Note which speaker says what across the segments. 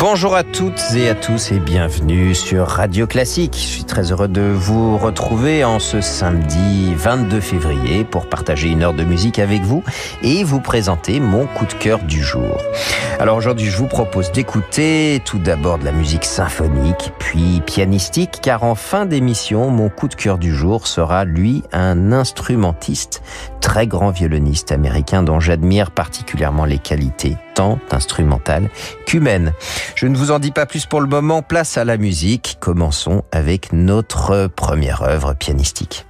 Speaker 1: Bonjour à toutes et à tous et bienvenue sur Radio Classique. Je suis très heureux de vous retrouver en ce samedi 22 février pour partager une heure de musique avec vous et vous présenter mon coup de cœur du jour. Alors aujourd'hui, je vous propose d'écouter tout d'abord de la musique symphonique, puis pianistique, car en fin d'émission, mon coup de cœur du jour sera lui un instrumentiste, très grand violoniste américain dont j'admire particulièrement les qualités tant instrumentales qu'humaines. Je ne vous en dis pas plus pour le moment, place à la musique. Commençons avec notre première œuvre pianistique.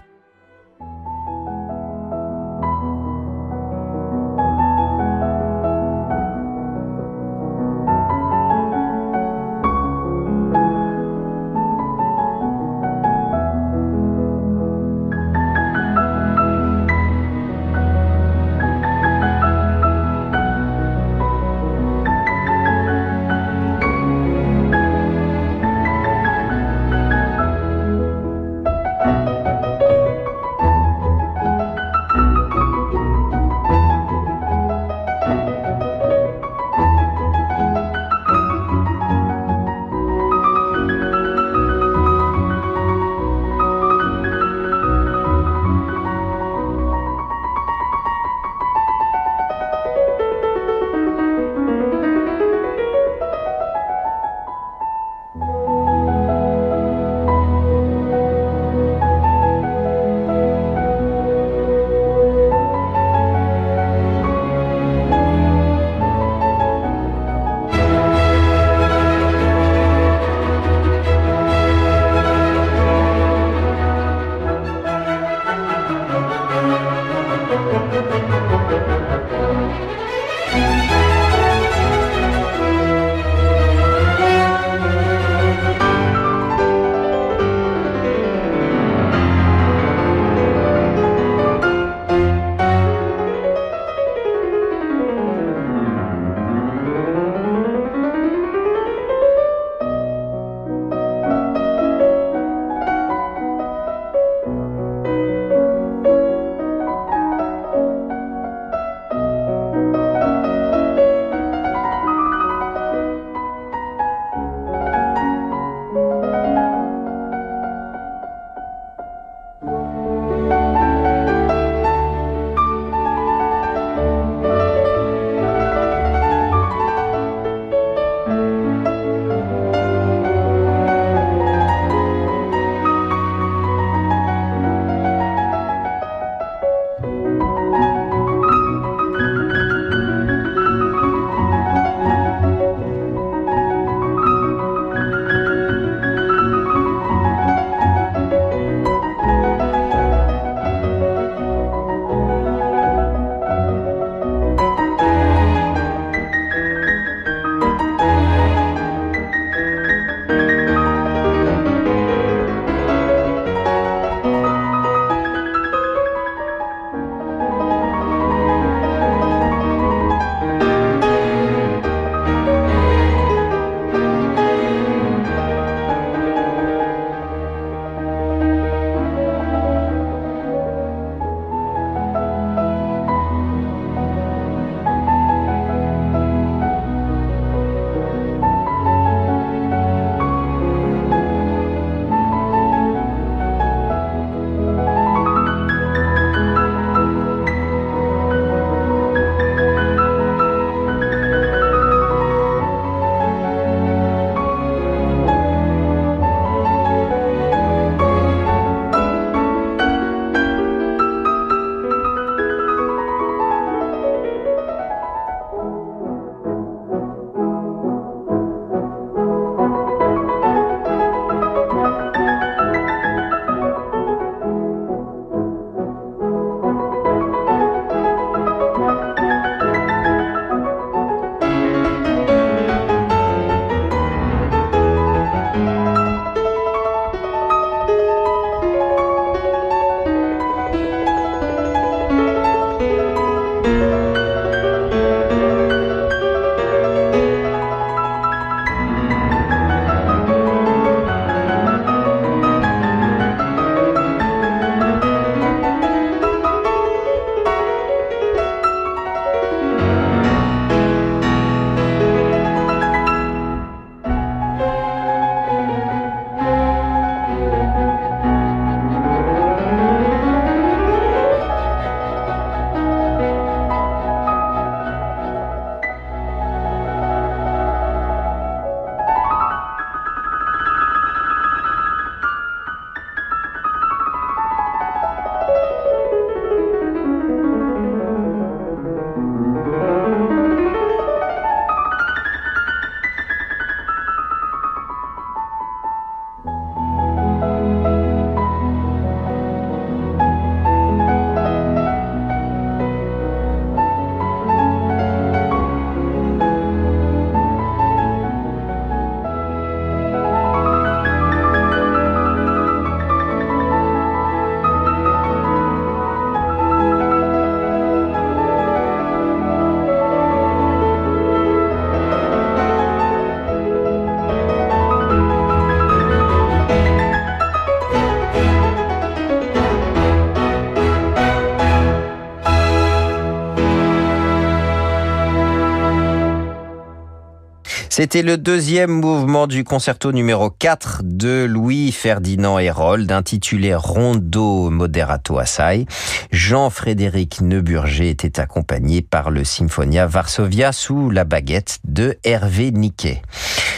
Speaker 1: C'était le deuxième mouvement du concerto numéro 4 de Louis-Ferdinand Hérold, intitulé Rondo Moderato Assai. Jean-Frédéric Neuburger était accompagné par le Symphonia Varsovia sous la baguette de Hervé Niquet.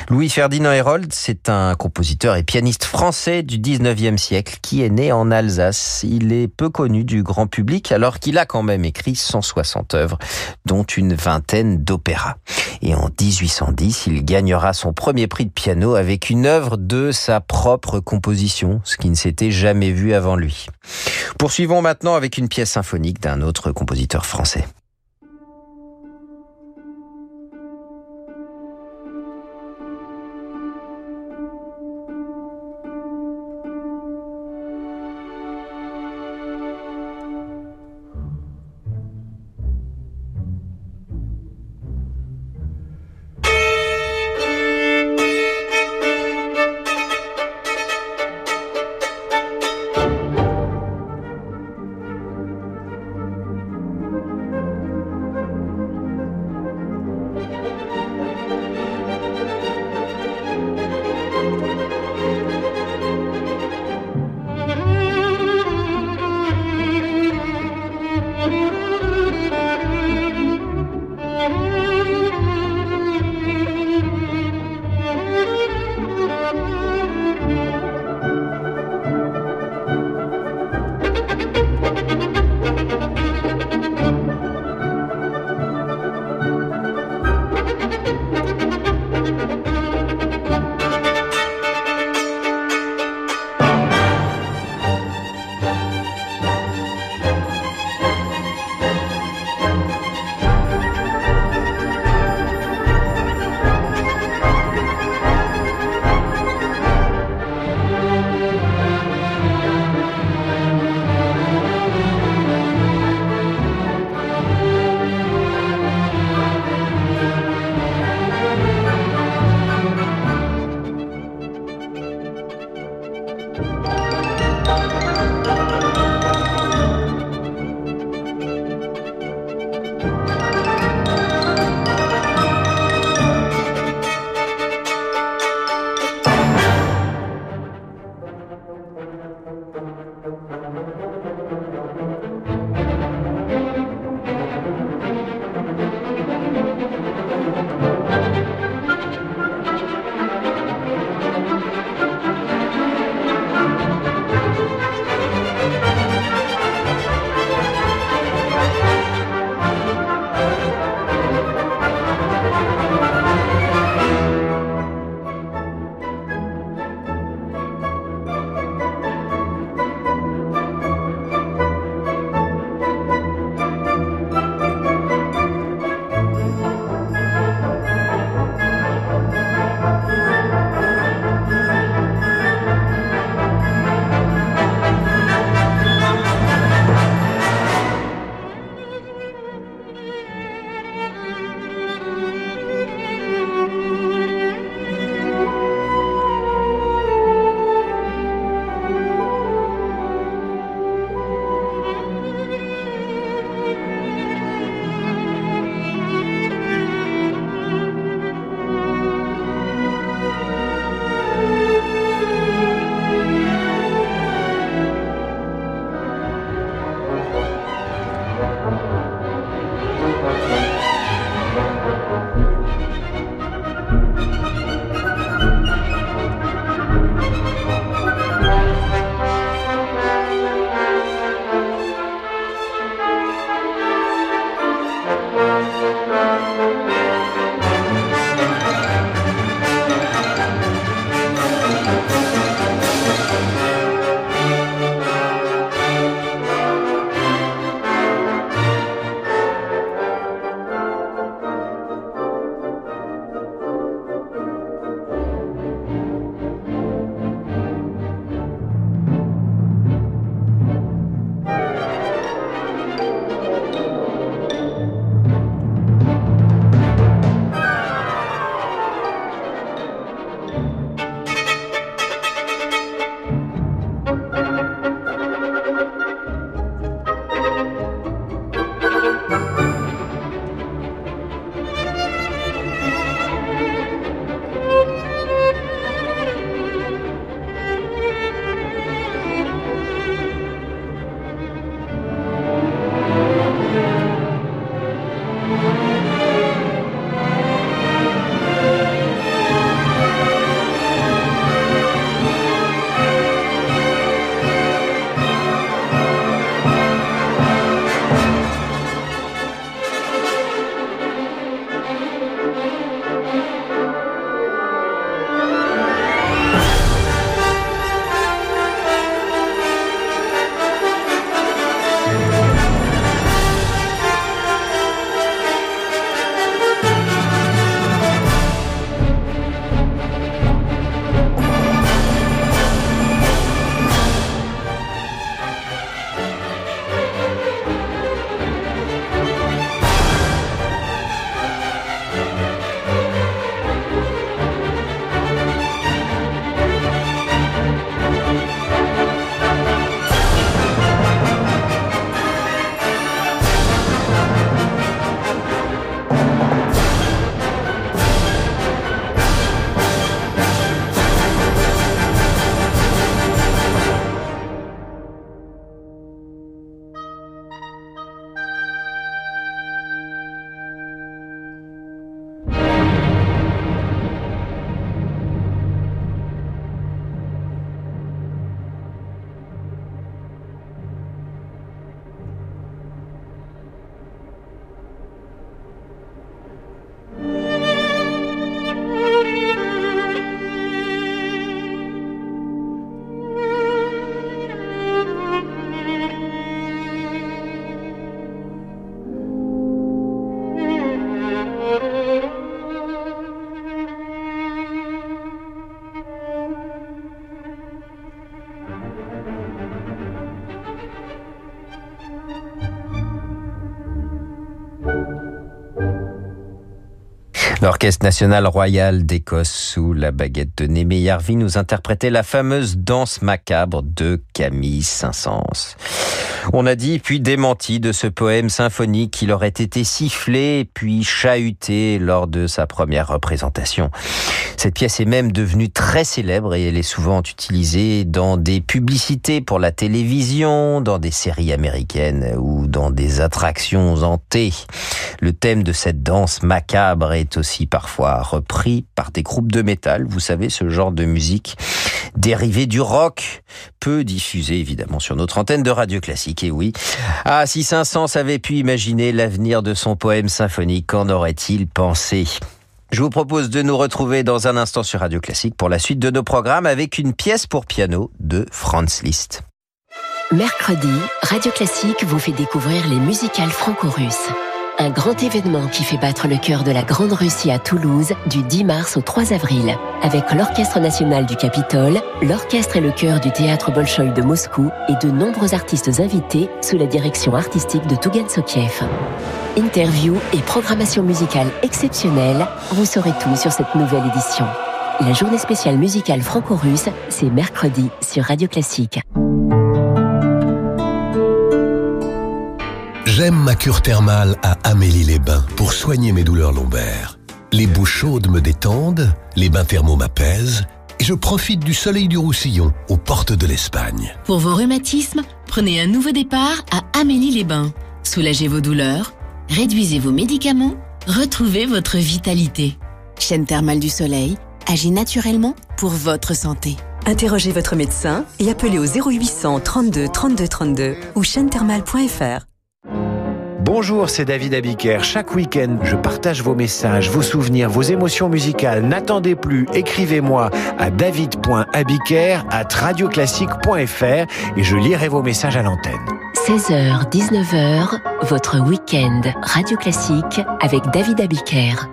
Speaker 1: Louis-Ferdinand Hérold, c'est un compositeur et pianiste français du 19e siècle qui est né en Alsace. Il est peu connu du grand public alors qu'il a quand même écrit 160 œuvres, dont une vingtaine d'opéras. Et en 1810, il gagnera son premier prix de piano avec une œuvre de sa propre composition, ce qui ne s'était jamais vu avant lui. Poursuivons maintenant avec une pièce symphonique d'un autre compositeur français. L'Orchestre national royal d'Écosse sous la baguette de Némé Yarvi nous interprétait la fameuse danse macabre de Camille Saint-Saëns. On a dit puis démenti de ce poème symphonique qu'il aurait été sifflé puis chahuté lors de sa première représentation. Cette pièce est même devenue très célèbre et elle est souvent utilisée dans des publicités pour la télévision, dans des séries américaines ou dans des attractions hantées. Le thème de cette danse macabre est aussi parfois repris par des groupes de métal. Vous savez, ce genre de musique dérivée du rock, peu diffusée évidemment sur notre antenne de radio classique. Et oui, ah, si Saint-Saëns avait pu imaginer l'avenir de son poème symphonique, qu'en aurait-il pensé? Je vous propose de nous retrouver dans un instant sur Radio Classique pour la suite de nos programmes avec une pièce pour piano de Franz Liszt.
Speaker 2: Mercredi, Radio Classique vous fait découvrir les musicales franco-russes. Un grand événement qui fait battre le cœur de la Grande Russie à Toulouse du 10 mars au 3 avril, avec l'Orchestre national du Capitole, l'Orchestre et le chœur du Théâtre Bolchoï de Moscou et de nombreux artistes invités sous la direction artistique de Tougan Sokiev. Interview et programmation musicale exceptionnelle, vous saurez tout sur cette nouvelle édition. La journée spéciale musicale franco-russe, c'est mercredi sur Radio Classique.
Speaker 3: J'aime ma cure thermale à Amélie-les-Bains pour soigner mes douleurs lombaires. Les boues chaudes me détendent, les bains thermaux m'apaisent et je profite du soleil du Roussillon aux portes de l'Espagne.
Speaker 4: Pour vos rhumatismes, prenez un nouveau départ à Amélie-les-Bains. Soulagez vos douleurs, réduisez vos médicaments, retrouvez votre vitalité. Chaîne thermale du soleil agit naturellement pour votre santé.
Speaker 5: Interrogez votre médecin et appelez au 0800 32 32 32 ou chaînethermale.fr.
Speaker 6: Bonjour, c'est David Abiker. Chaque week-end, je partage vos messages, vos souvenirs, vos émotions musicales. N'attendez plus, écrivez-moi à david.abiker at radioclassique.fr et je lirai vos messages à l'antenne.
Speaker 2: 16h, 19h, votre week-end Radio Classique avec David Abiker.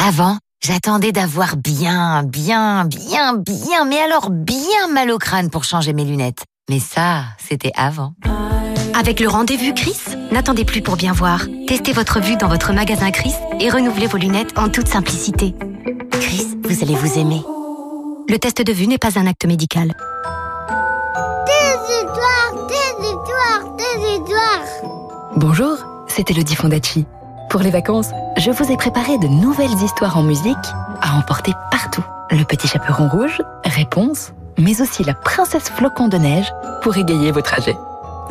Speaker 7: Avant, j'attendais d'avoir bien, bien, bien, bien, mais alors bien mal au crâne pour changer mes lunettes. Mais ça, c'était avant.
Speaker 8: Avec le rendez-vous Chris, n'attendez plus pour bien voir. Testez votre vue dans votre magasin Chris et renouvelez vos lunettes en toute simplicité.
Speaker 7: Chris, vous allez vous aimer.
Speaker 8: Le test de vue n'est pas un acte médical.
Speaker 9: Des histoires, des histoires, des histoires.
Speaker 10: Bonjour, c'est Elodie Fondacci. Pour les vacances, je vous ai préparé de nouvelles histoires en musique à emporter partout. Le petit chaperon rouge, réponse, mais aussi la princesse flocon de neige pour égayer vos trajets.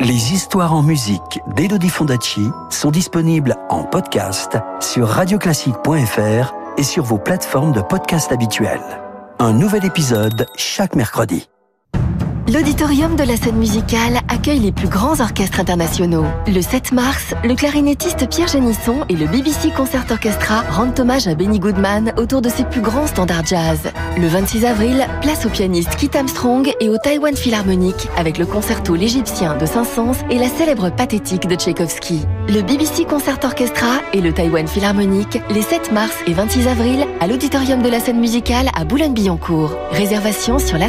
Speaker 11: Les histoires en musique d'Elodie Fondacci sont disponibles en podcast sur radioclassique.fr et sur vos plateformes de podcast habituelles. Un nouvel épisode chaque mercredi.
Speaker 10: L'auditorium de la scène musicale accueille les plus grands orchestres internationaux. Le 7 mars, le clarinettiste Pierre Génisson et le BBC Concert Orchestra rendent hommage à Benny Goodman autour de ses plus grands standards jazz. Le 26 avril, place au pianiste Kit Armstrong et au Taiwan Philharmonic avec le concerto L'Égyptien de Saint-Saëns et la célèbre pathétique de Tchaïkovski. Le BBC Concert Orchestra et le Taiwan Philharmonic les 7 mars et 26 avril à l'auditorium de la scène musicale à Boulogne-Billancourt. Réservation sur la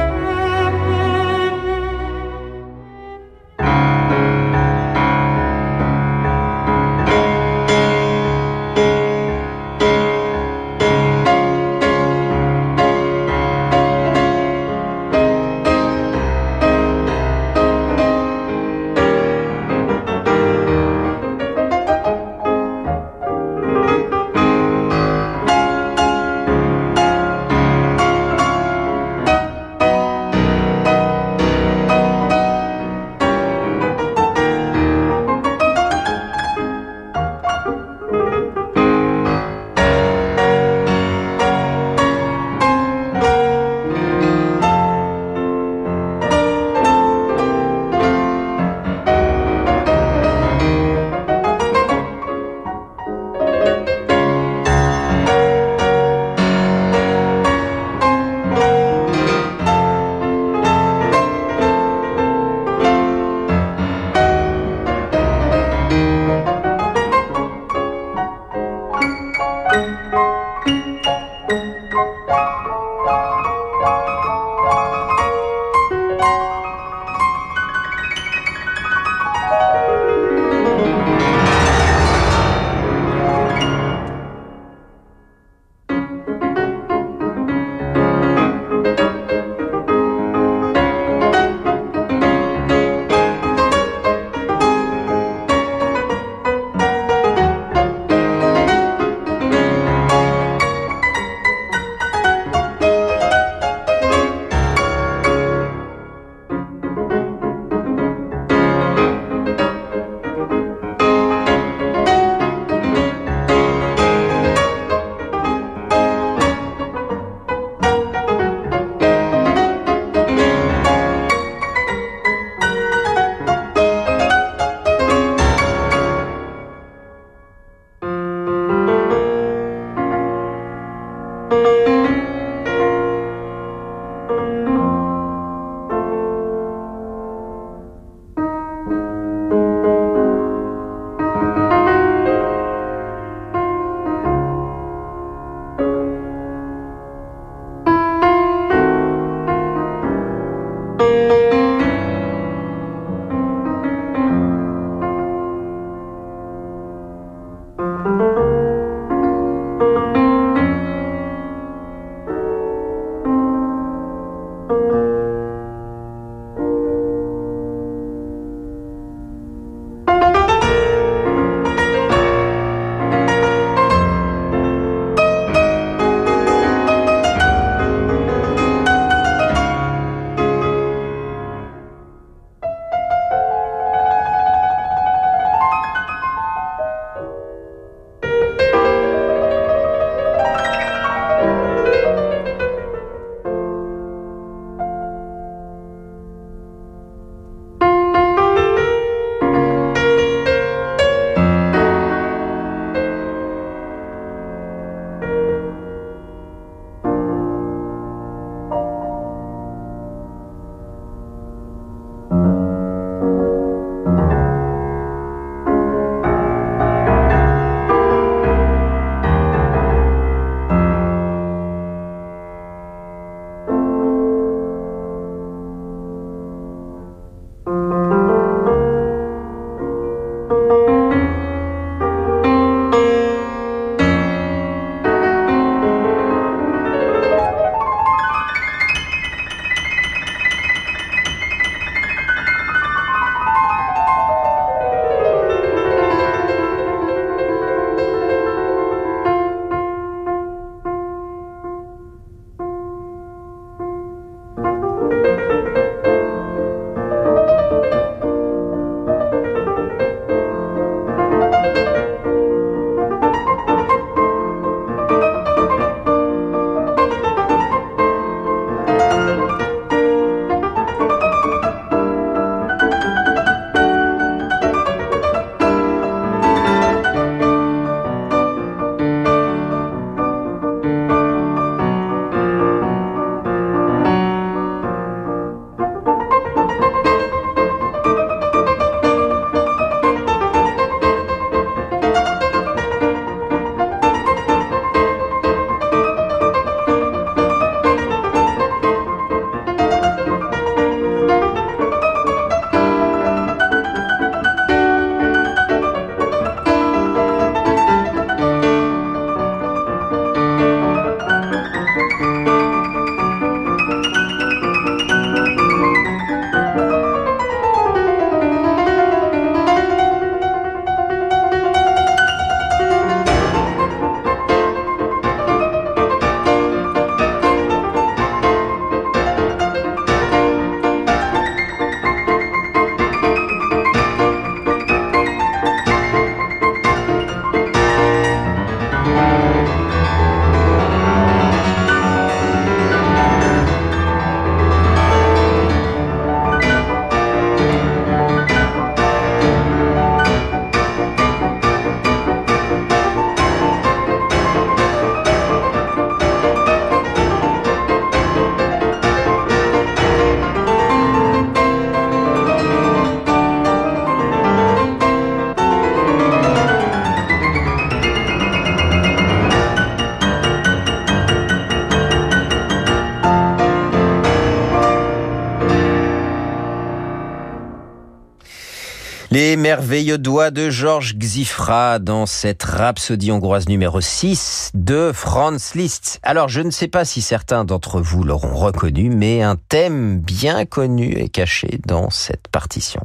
Speaker 1: Merveilleux doigt de Georges Xifra dans cette rhapsodie hongroise numéro 6 de Franz Liszt. Alors, je ne sais pas si certains d'entre vous l'auront reconnu, mais un thème bien connu est caché dans cette partition.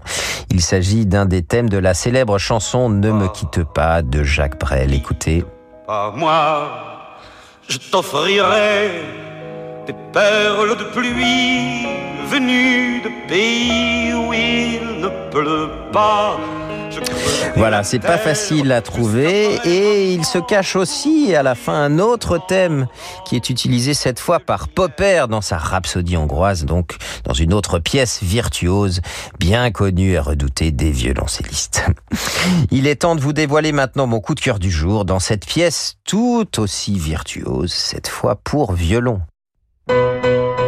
Speaker 1: Il s'agit d'un des thèmes de la célèbre chanson Ne me quitte pas de Jacques Brel. Écoutez.
Speaker 12: Moi, je t'offrirai des perles de pluie venues de pays où il ne pleut pas.
Speaker 1: Voilà, c'est pas facile à trouver et il se cache aussi à la fin un autre thème qui est utilisé cette fois par Popper dans sa rhapsodie hongroise, donc dans une autre pièce virtuose bien connue et redoutée des violoncellistes. Il est temps de vous dévoiler maintenant mon coup de cœur du jour dans cette pièce tout aussi virtuose, cette fois pour violon. Et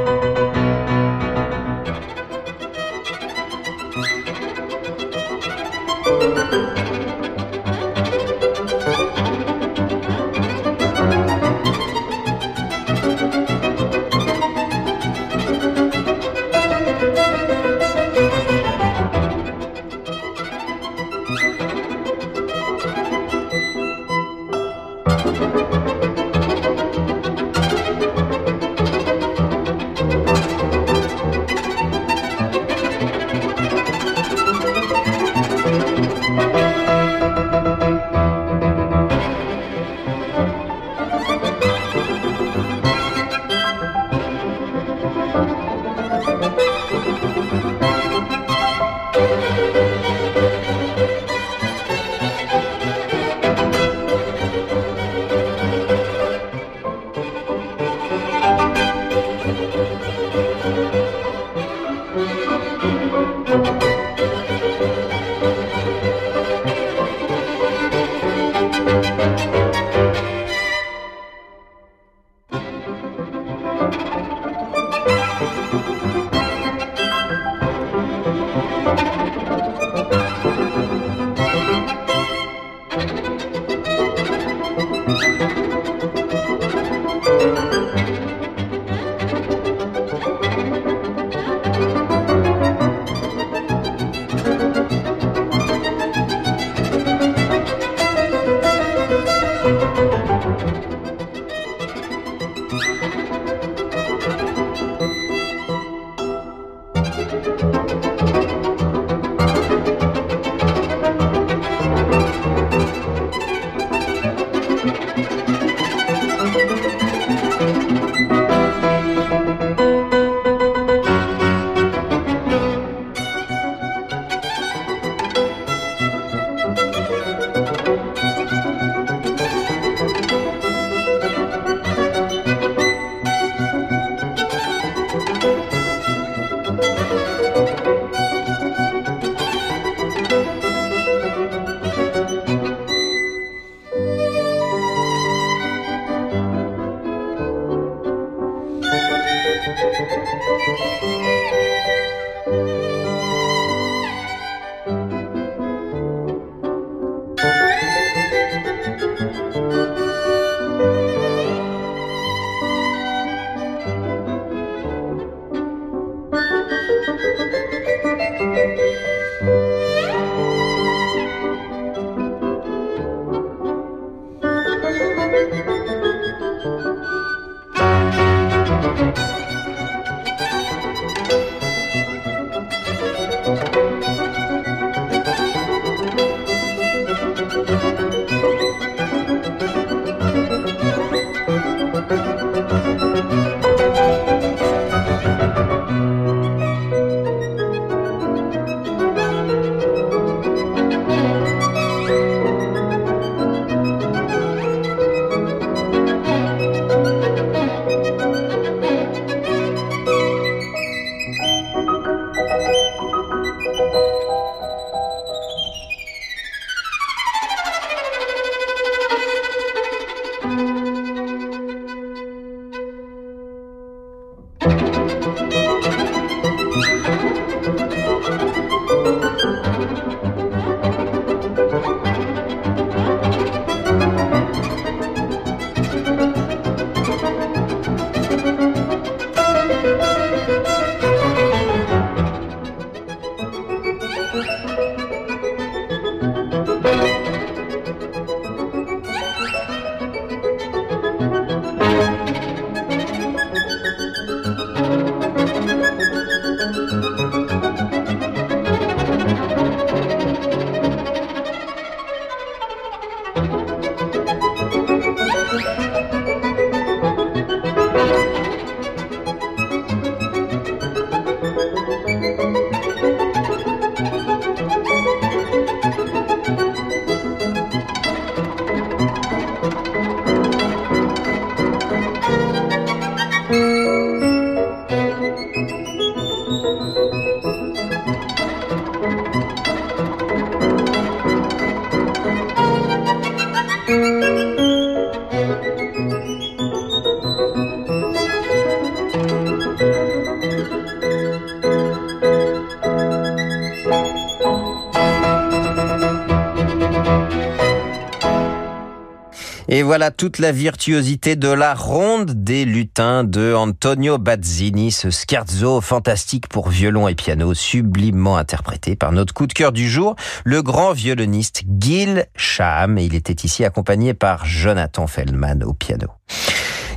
Speaker 1: Voilà toute la virtuosité de la ronde des lutins de Antonio Bazzini, ce scherzo fantastique pour violon et piano, sublimement interprété par notre coup de cœur du jour, le grand violoniste Gil Shaham. Et il était ici accompagné par Jonathan Feldman au piano.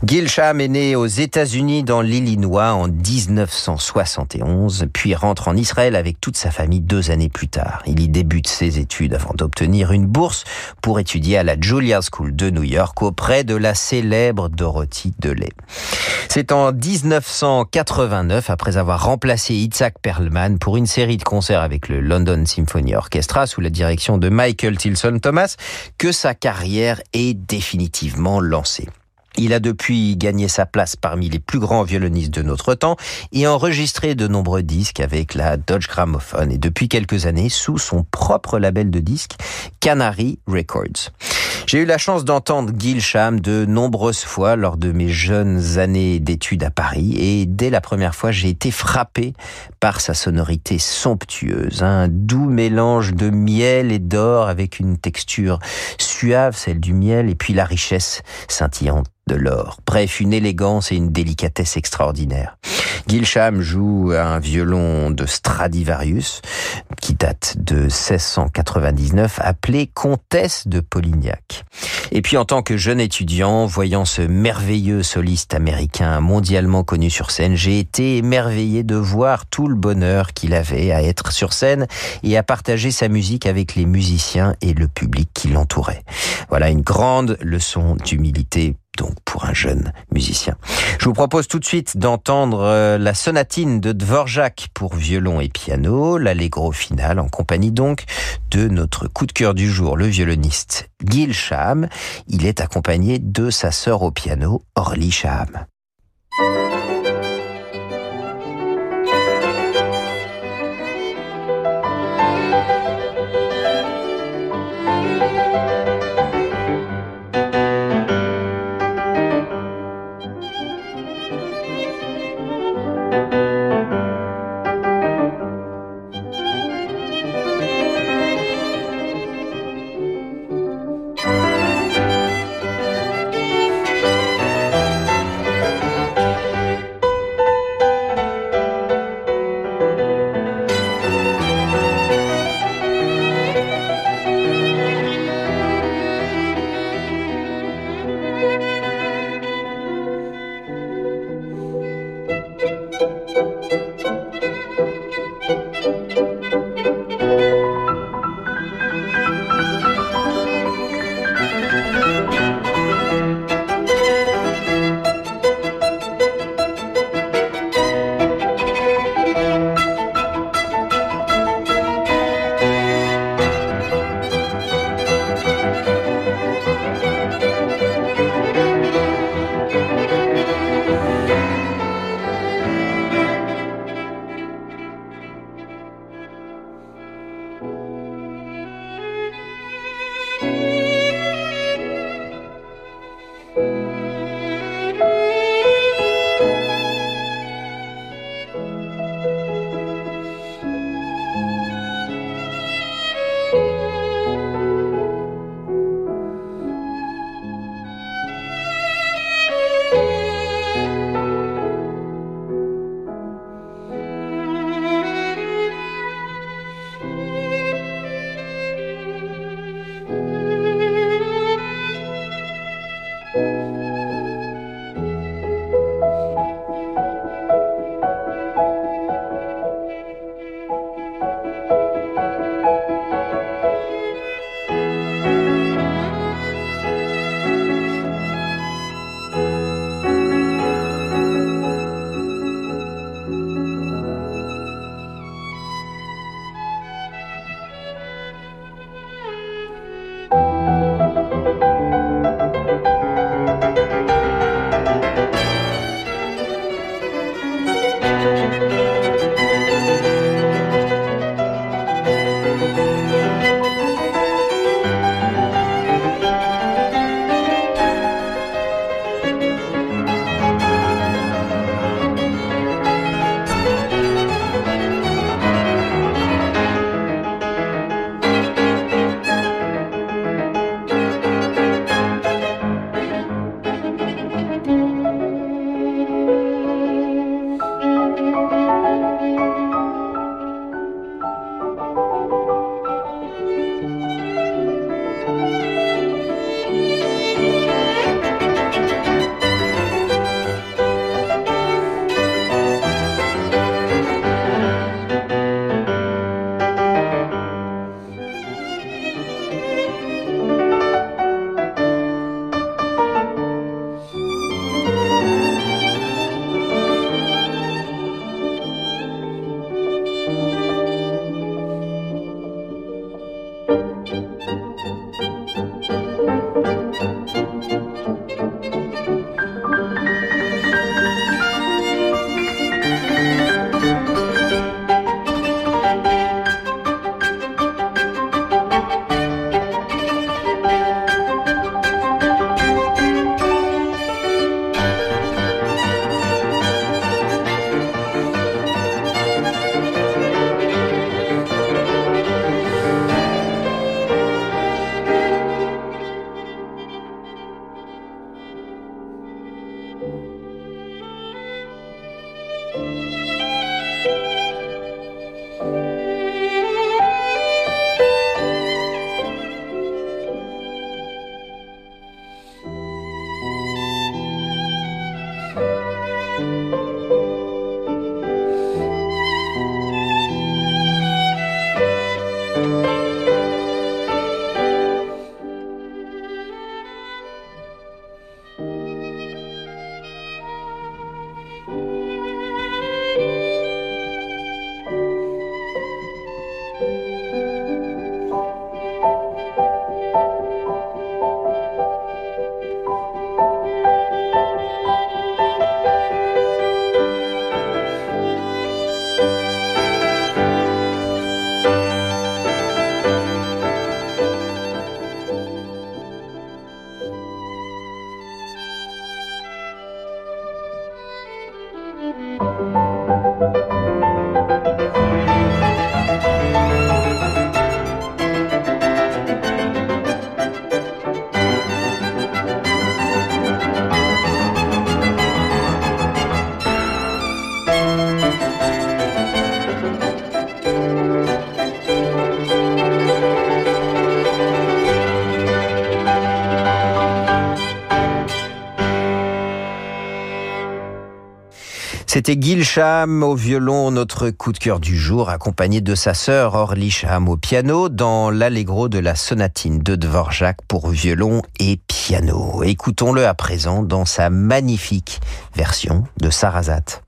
Speaker 1: Gil Shaham est né aux États-Unis dans l'Illinois en 1971, puis rentre en Israël avec toute sa famille deux années plus tard. Il y débute ses études avant d'obtenir une bourse pour étudier à la Juilliard School de New York auprès de la célèbre Dorothy DeLay. C'est en 1989, après avoir remplacé Itzhak Perlman pour une série de concerts avec le London Symphony Orchestra sous la direction de Michael Tilson Thomas, que sa carrière est définitivement lancée. Il a depuis gagné sa place parmi les plus grands violonistes de notre temps et enregistré de nombreux disques avec la Dodge Gramophone et depuis quelques années sous son propre label de disques Canary Records. J'ai eu la chance d'entendre Gil Sham de nombreuses fois lors de mes jeunes années d'études à Paris et dès la première fois j'ai été frappé par sa sonorité somptueuse, un doux mélange de miel et d'or avec une texture suave, celle du miel, et puis la richesse scintillante de l'or. Bref, une élégance et une délicatesse extraordinaires. Gilsham joue un violon de Stradivarius qui date de 1699 appelé Comtesse de Polignac. Et puis en tant que jeune étudiant, voyant ce merveilleux soliste américain mondialement connu sur scène, j'ai été émerveillé de voir tout le bonheur qu'il avait à être sur scène et à partager sa musique avec les musiciens et le public qui l'entourait. Voilà une grande leçon d'humilité donc pour un jeune musicien. Je vous propose tout de suite d'entendre euh, la sonatine de Dvorak pour violon et piano, l'allegro final en compagnie donc de notre coup de cœur du jour, le violoniste Gil Shaham. Il est accompagné de sa sœur au piano, Orly Shaham. C'était Gil Cham au violon, notre coup de cœur du jour, accompagné de sa sœur Orly Cham au piano dans l'allegro de la sonatine de Dvorak pour violon et piano. Écoutons-le à présent dans sa magnifique version de Sarasate.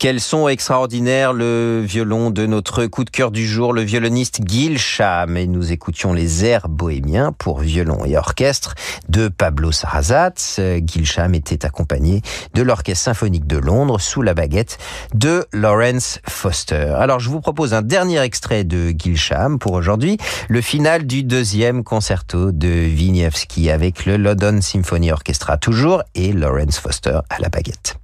Speaker 1: Quel son extraordinaire le violon de notre coup de cœur du jour, le violoniste Gil Sham. Et nous écoutions les airs bohémiens pour violon et orchestre de Pablo Sarrazat. Gil Sham était accompagné de l'Orchestre symphonique de Londres sous la baguette de Lawrence Foster. Alors je vous propose un dernier extrait de Gil Sham pour aujourd'hui, le final du deuxième concerto de Wieniawski avec le London Symphony Orchestra toujours et Lawrence Foster à la baguette.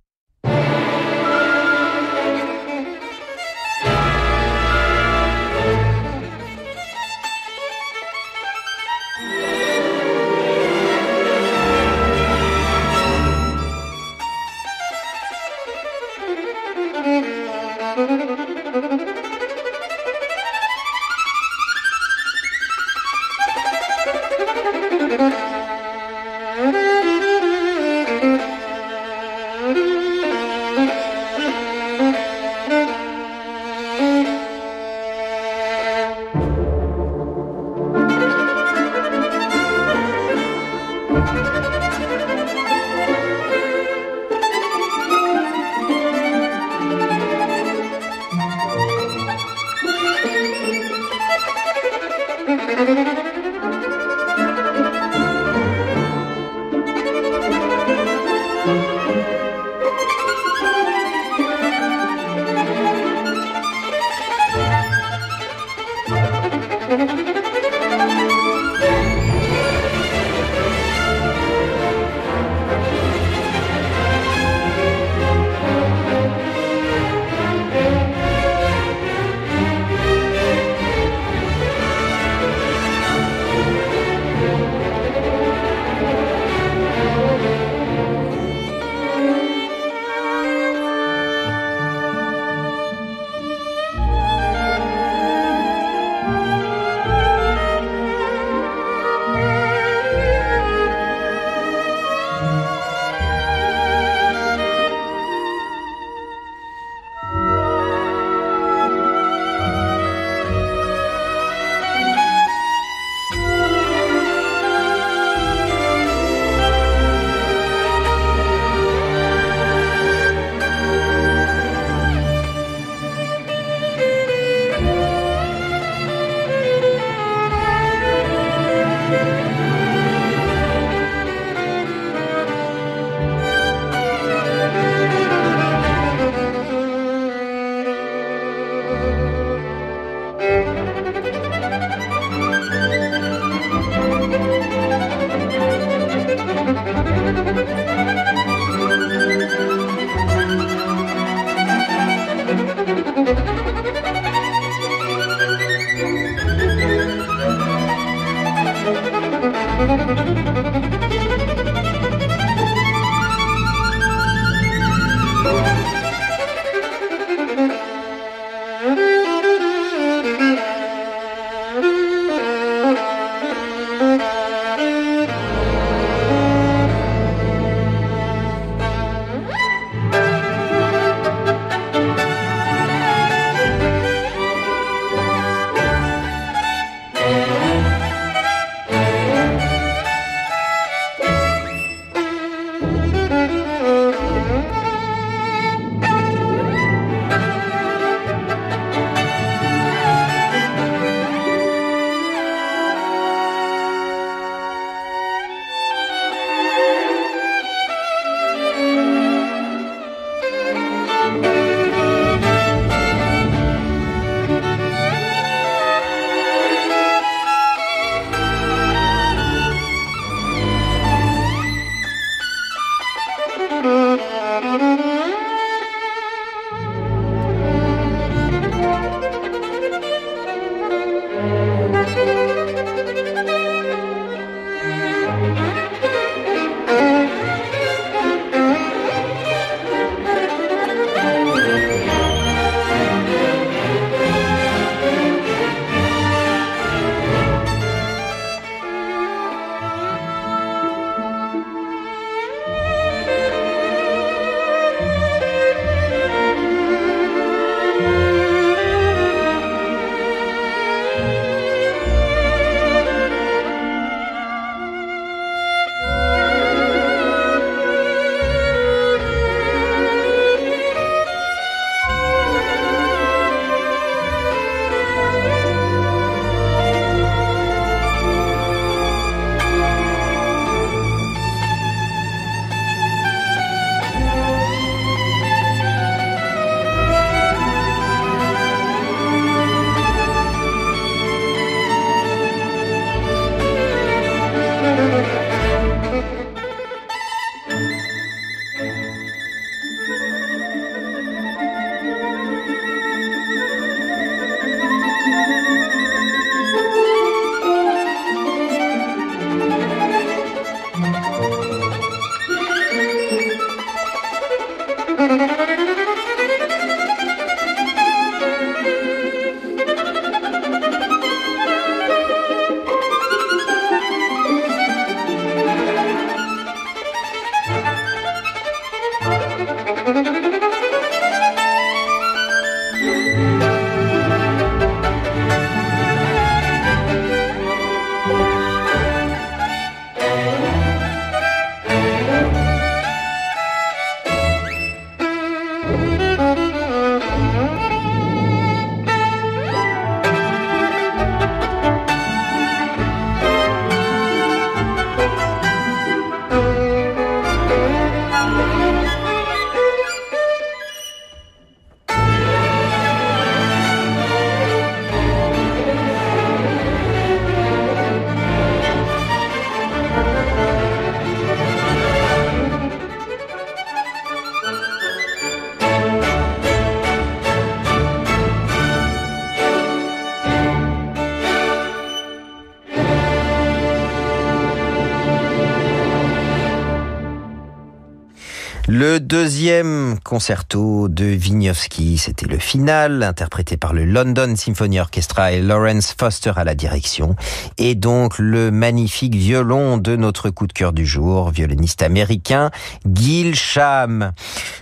Speaker 1: Le deuxième concerto de Wignowski, c'était le final, interprété par le London Symphony Orchestra et Lawrence Foster à la direction. Et donc le magnifique violon de notre coup de cœur du jour, violoniste américain Gil Sham.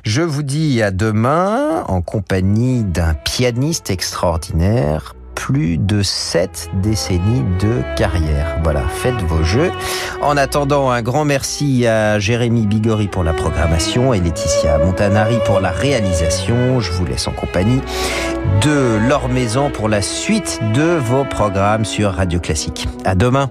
Speaker 1: Je vous dis à demain en compagnie d'un pianiste extraordinaire, plus de sept décennies de carrière. Voilà, faites vos jeux. En attendant, un grand merci à Jérémy Bigori pour la programmation et Laetitia Montanari pour la réalisation. Je vous laisse en compagnie de Laure Maison pour la suite de vos programmes sur Radio Classique. À demain.